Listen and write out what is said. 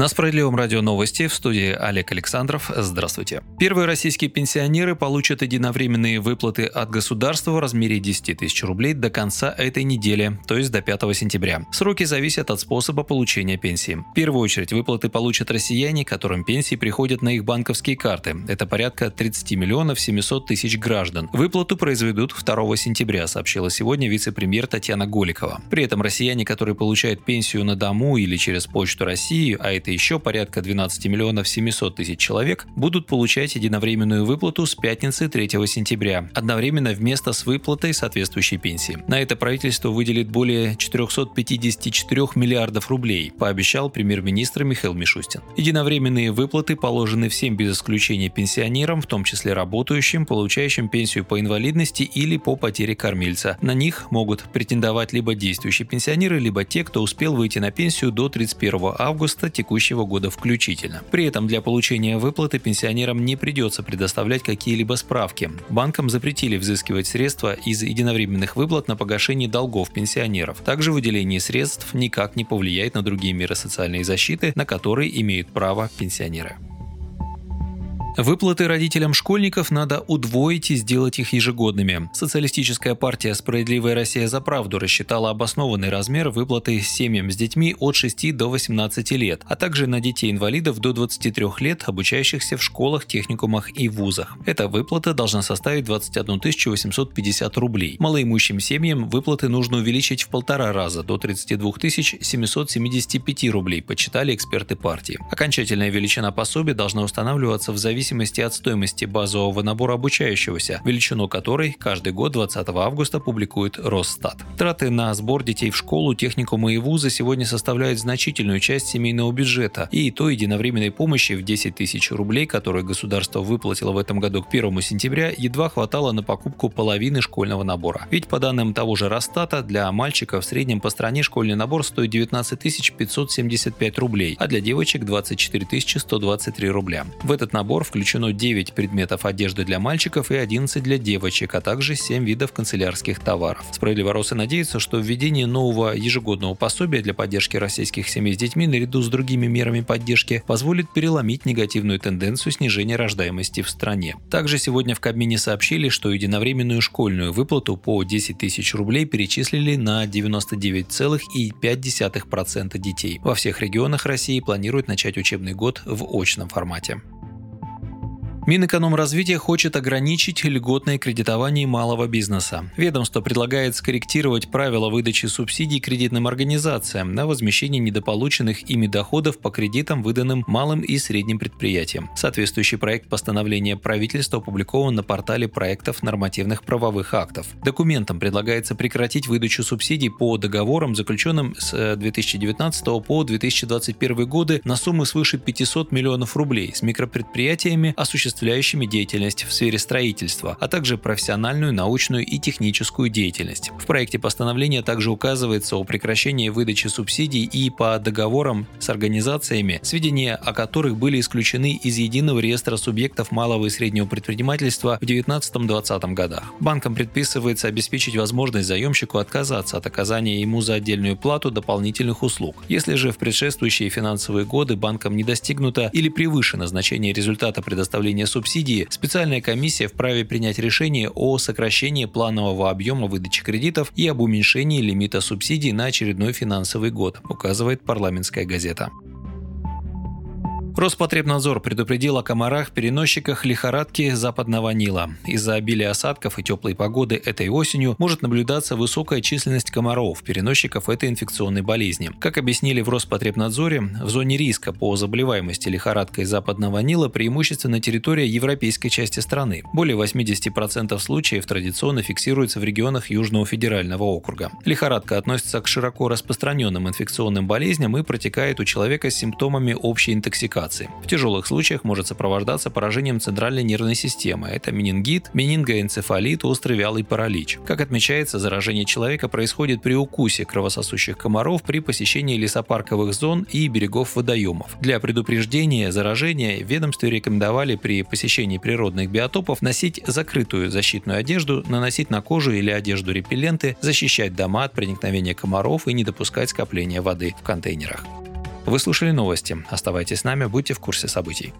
На Справедливом радио новости в студии Олег Александров. Здравствуйте. Первые российские пенсионеры получат единовременные выплаты от государства в размере 10 тысяч рублей до конца этой недели, то есть до 5 сентября. Сроки зависят от способа получения пенсии. В первую очередь выплаты получат россияне, которым пенсии приходят на их банковские карты. Это порядка 30 миллионов 700 тысяч граждан. Выплату произведут 2 сентября, сообщила сегодня вице-премьер Татьяна Голикова. При этом россияне, которые получают пенсию на дому или через Почту России, а это еще порядка 12 миллионов 700 тысяч человек, будут получать единовременную выплату с пятницы 3 сентября, одновременно вместо с выплатой соответствующей пенсии. На это правительство выделит более 454 миллиардов рублей, пообещал премьер-министр Михаил Мишустин. Единовременные выплаты положены всем без исключения пенсионерам, в том числе работающим, получающим пенсию по инвалидности или по потере кормильца. На них могут претендовать либо действующие пенсионеры, либо те, кто успел выйти на пенсию до 31 августа текущего года включительно. При этом для получения выплаты пенсионерам не придется предоставлять какие-либо справки. Банкам запретили взыскивать средства из единовременных выплат на погашение долгов пенсионеров. Также выделение средств никак не повлияет на другие меры социальной защиты, на которые имеют право пенсионеры. Выплаты родителям школьников надо удвоить и сделать их ежегодными. Социалистическая партия «Справедливая Россия за правду» рассчитала обоснованный размер выплаты семьям с детьми от 6 до 18 лет, а также на детей-инвалидов до 23 лет, обучающихся в школах, техникумах и вузах. Эта выплата должна составить 21 850 рублей. Малоимущим семьям выплаты нужно увеличить в полтора раза, до 32 775 рублей, почитали эксперты партии. Окончательная величина пособия должна устанавливаться в зависимости зависимости от стоимости базового набора обучающегося, величину которой каждый год 20 августа публикует Росстат. Траты на сбор детей в школу, техникумы и вузы сегодня составляют значительную часть семейного бюджета, и то единовременной помощи в 10 тысяч рублей, которую государство выплатило в этом году к 1 сентября, едва хватало на покупку половины школьного набора. Ведь по данным того же Росстата, для мальчиков в среднем по стране школьный набор стоит 19 575 рублей, а для девочек 24 123 рубля. В этот набор включено 9 предметов одежды для мальчиков и 11 для девочек, а также 7 видов канцелярских товаров. Справедливоросы надеются, что введение нового ежегодного пособия для поддержки российских семей с детьми наряду с другими мерами поддержки позволит переломить негативную тенденцию снижения рождаемости в стране. Также сегодня в Кабмине сообщили, что единовременную школьную выплату по 10 тысяч рублей перечислили на 99,5% детей. Во всех регионах России планируют начать учебный год в очном формате. Минэкономразвитие хочет ограничить льготное кредитование малого бизнеса. Ведомство предлагает скорректировать правила выдачи субсидий кредитным организациям на возмещение недополученных ими доходов по кредитам, выданным малым и средним предприятиям. Соответствующий проект постановления правительства опубликован на портале проектов нормативных правовых актов. Документом предлагается прекратить выдачу субсидий по договорам, заключенным с 2019 э, по 2021 годы на суммы свыше 500 миллионов рублей с микропредприятиями, осуществляющими осуществляющими деятельность в сфере строительства, а также профессиональную, научную и техническую деятельность. В проекте постановления также указывается о прекращении выдачи субсидий и по договорам с организациями, сведения о которых были исключены из единого реестра субъектов малого и среднего предпринимательства в 2019-2020 годах. Банкам предписывается обеспечить возможность заемщику отказаться от оказания ему за отдельную плату дополнительных услуг. Если же в предшествующие финансовые годы банкам не достигнуто или превышено значение результата предоставления получения субсидии, специальная комиссия вправе принять решение о сокращении планового объема выдачи кредитов и об уменьшении лимита субсидий на очередной финансовый год, указывает парламентская газета. Роспотребнадзор предупредил о комарах-переносчиках лихорадки западного Нила. Из-за обилия осадков и теплой погоды этой осенью может наблюдаться высокая численность комаров, переносчиков этой инфекционной болезни. Как объяснили в Роспотребнадзоре, в зоне риска по заболеваемости лихорадкой западного Нила преимущественно территория европейской части страны. Более 80% случаев традиционно фиксируются в регионах Южного федерального округа. Лихорадка относится к широко распространенным инфекционным болезням и протекает у человека с симптомами общей интоксикации коммуникации. В тяжелых случаях может сопровождаться поражением центральной нервной системы. Это менингит, менингоэнцефалит, острый вялый паралич. Как отмечается, заражение человека происходит при укусе кровососущих комаров при посещении лесопарковых зон и берегов водоемов. Для предупреждения заражения ведомстве рекомендовали при посещении природных биотопов носить закрытую защитную одежду, наносить на кожу или одежду репелленты, защищать дома от проникновения комаров и не допускать скопления воды в контейнерах. Вы слушали новости. Оставайтесь с нами, будьте в курсе событий.